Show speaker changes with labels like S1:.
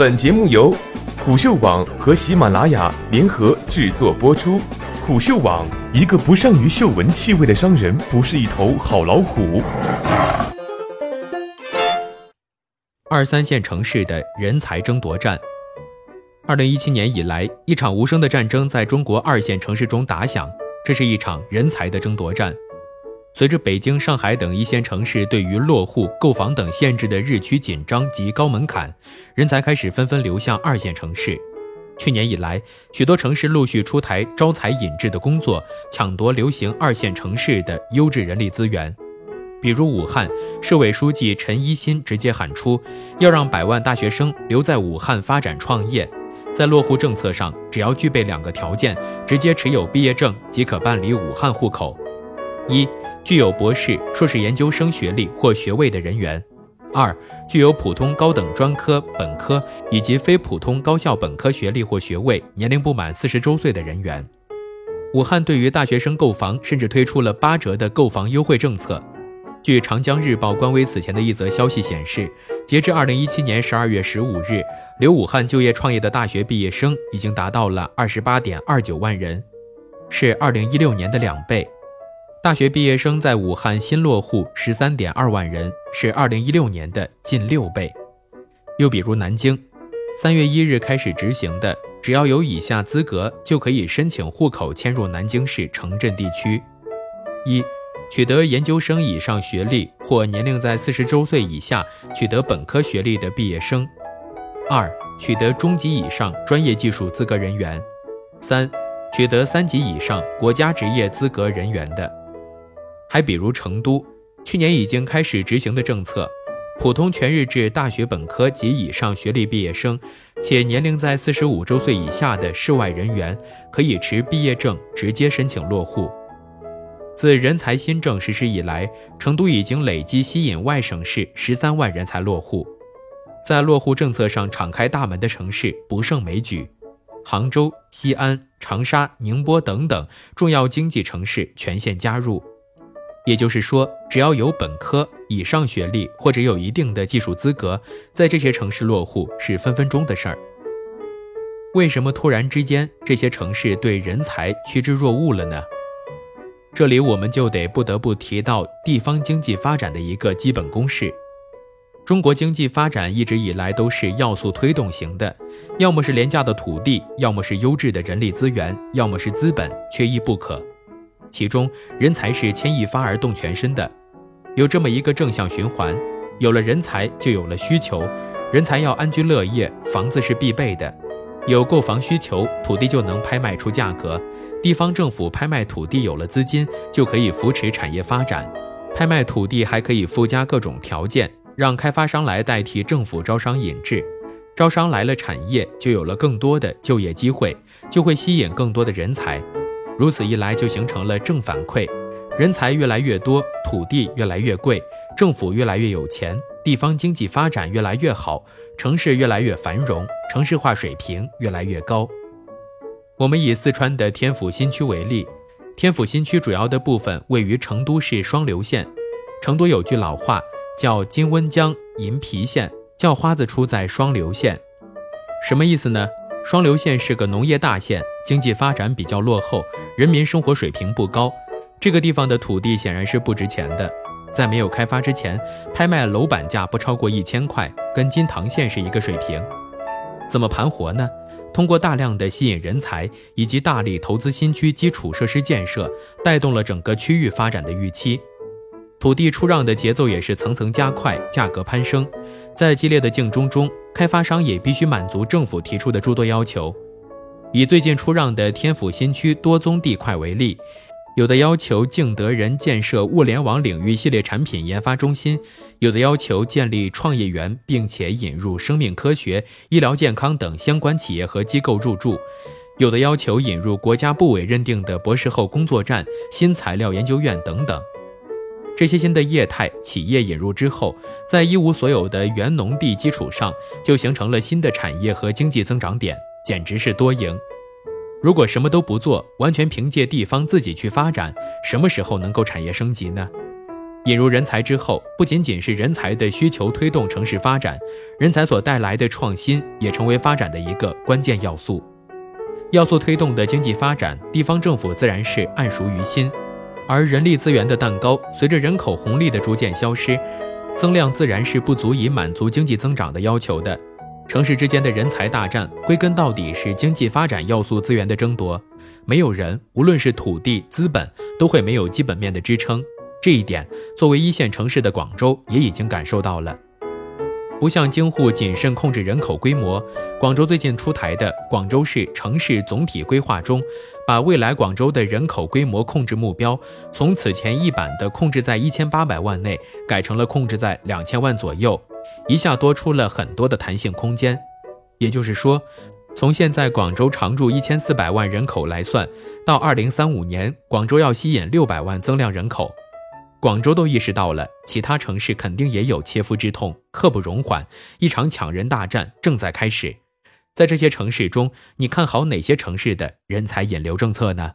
S1: 本节目由虎嗅网和喜马拉雅联合制作播出。虎嗅网：一个不善于嗅闻气味的商人，不是一头好老虎。
S2: 二三线城市的人才争夺战。二零一七年以来，一场无声的战争在中国二线城市中打响，这是一场人才的争夺战。随着北京、上海等一线城市对于落户、购房等限制的日趋紧张及高门槛，人才开始纷纷流向二线城市。去年以来，许多城市陆续出台招才引智的工作，抢夺流行二线城市的优质人力资源。比如武汉市委书记陈一新直接喊出，要让百万大学生留在武汉发展创业。在落户政策上，只要具备两个条件，直接持有毕业证即可办理武汉户口：一、具有博士、硕士研究生学历或学位的人员。二、具有普通高等专科、本科以及非普通高校本科学历或学位，年龄不满四十周岁的人员。武汉对于大学生购房，甚至推出了八折的购房优惠政策。据长江日报官微此前的一则消息显示，截至二零一七年十二月十五日，留武汉就业创业的大学毕业生已经达到了二十八点二九万人，是二零一六年的两倍。大学毕业生在武汉新落户十三点二万人，是二零一六年的近六倍。又比如南京，三月一日开始执行的，只要有以下资格就可以申请户口迁入南京市城镇地区：一、取得研究生以上学历或年龄在四十周岁以下取得本科学历的毕业生；二、取得中级以上专业技术资格人员；三、取得三级以上国家职业资格人员的。还比如成都，去年已经开始执行的政策，普通全日制大学本科及以上学历毕业生，且年龄在四十五周岁以下的市外人员，可以持毕业证直接申请落户。自人才新政实施以来，成都已经累计吸引外省市十三万人才落户，在落户政策上敞开大门的城市不胜枚举，杭州、西安、长沙、宁波等等重要经济城市全线加入。也就是说，只要有本科以上学历或者有一定的技术资格，在这些城市落户是分分钟的事儿。为什么突然之间这些城市对人才趋之若鹜了呢？这里我们就得不得不提到地方经济发展的一个基本公式：中国经济发展一直以来都是要素推动型的，要么是廉价的土地，要么是优质的人力资源，要么是资本，缺一不可。其中，人才是牵一发而动全身的，有这么一个正向循环：有了人才，就有了需求，人才要安居乐业，房子是必备的；有购房需求，土地就能拍卖出价格，地方政府拍卖土地有了资金，就可以扶持产业发展。拍卖土地还可以附加各种条件，让开发商来代替政府招商引智，招商来了，产业就有了更多的就业机会，就会吸引更多的人才。如此一来，就形成了正反馈：人才越来越多，土地越来越贵，政府越来越有钱，地方经济发展越来越好，城市越来越繁荣，城市化水平越来越高。我们以四川的天府新区为例，天府新区主要的部分位于成都市双流县。成都有句老话叫“金温江银皮县”，叫花子出在双流县，什么意思呢？双流县是个农业大县，经济发展比较落后，人民生活水平不高。这个地方的土地显然是不值钱的，在没有开发之前，拍卖楼板价不超过一千块，跟金堂县是一个水平。怎么盘活呢？通过大量的吸引人才以及大力投资新区基础设施建设，带动了整个区域发展的预期。土地出让的节奏也是层层加快，价格攀升。在激烈的竞争中，开发商也必须满足政府提出的诸多要求。以最近出让的天府新区多宗地块为例，有的要求敬德人建设物联网领域系列产品研发中心，有的要求建立创业园，并且引入生命科学、医疗健康等相关企业和机构入驻，有的要求引入国家部委认定的博士后工作站、新材料研究院等等。这些新的业态企业引入之后，在一无所有的原农地基础上，就形成了新的产业和经济增长点，简直是多赢。如果什么都不做，完全凭借地方自己去发展，什么时候能够产业升级呢？引入人才之后，不仅仅是人才的需求推动城市发展，人才所带来的创新也成为发展的一个关键要素。要素推动的经济发展，地方政府自然是暗熟于心。而人力资源的蛋糕随着人口红利的逐渐消失，增量自然是不足以满足经济增长的要求的。城市之间的人才大战，归根到底是经济发展要素资源的争夺。没有人，无论是土地、资本，都会没有基本面的支撑。这一点，作为一线城市的广州也已经感受到了。不像京沪谨慎控制人口规模，广州最近出台的《广州市城市总体规划》中，把未来广州的人口规模控制目标从此前一版的控制在一千八百万内，改成了控制在两千万左右，一下多出了很多的弹性空间。也就是说，从现在广州常住一千四百万人口来算，到二零三五年，广州要吸引六百万增量人口。广州都意识到了，其他城市肯定也有切肤之痛，刻不容缓。一场抢人大战正在开始。在这些城市中，你看好哪些城市的人才引流政策呢？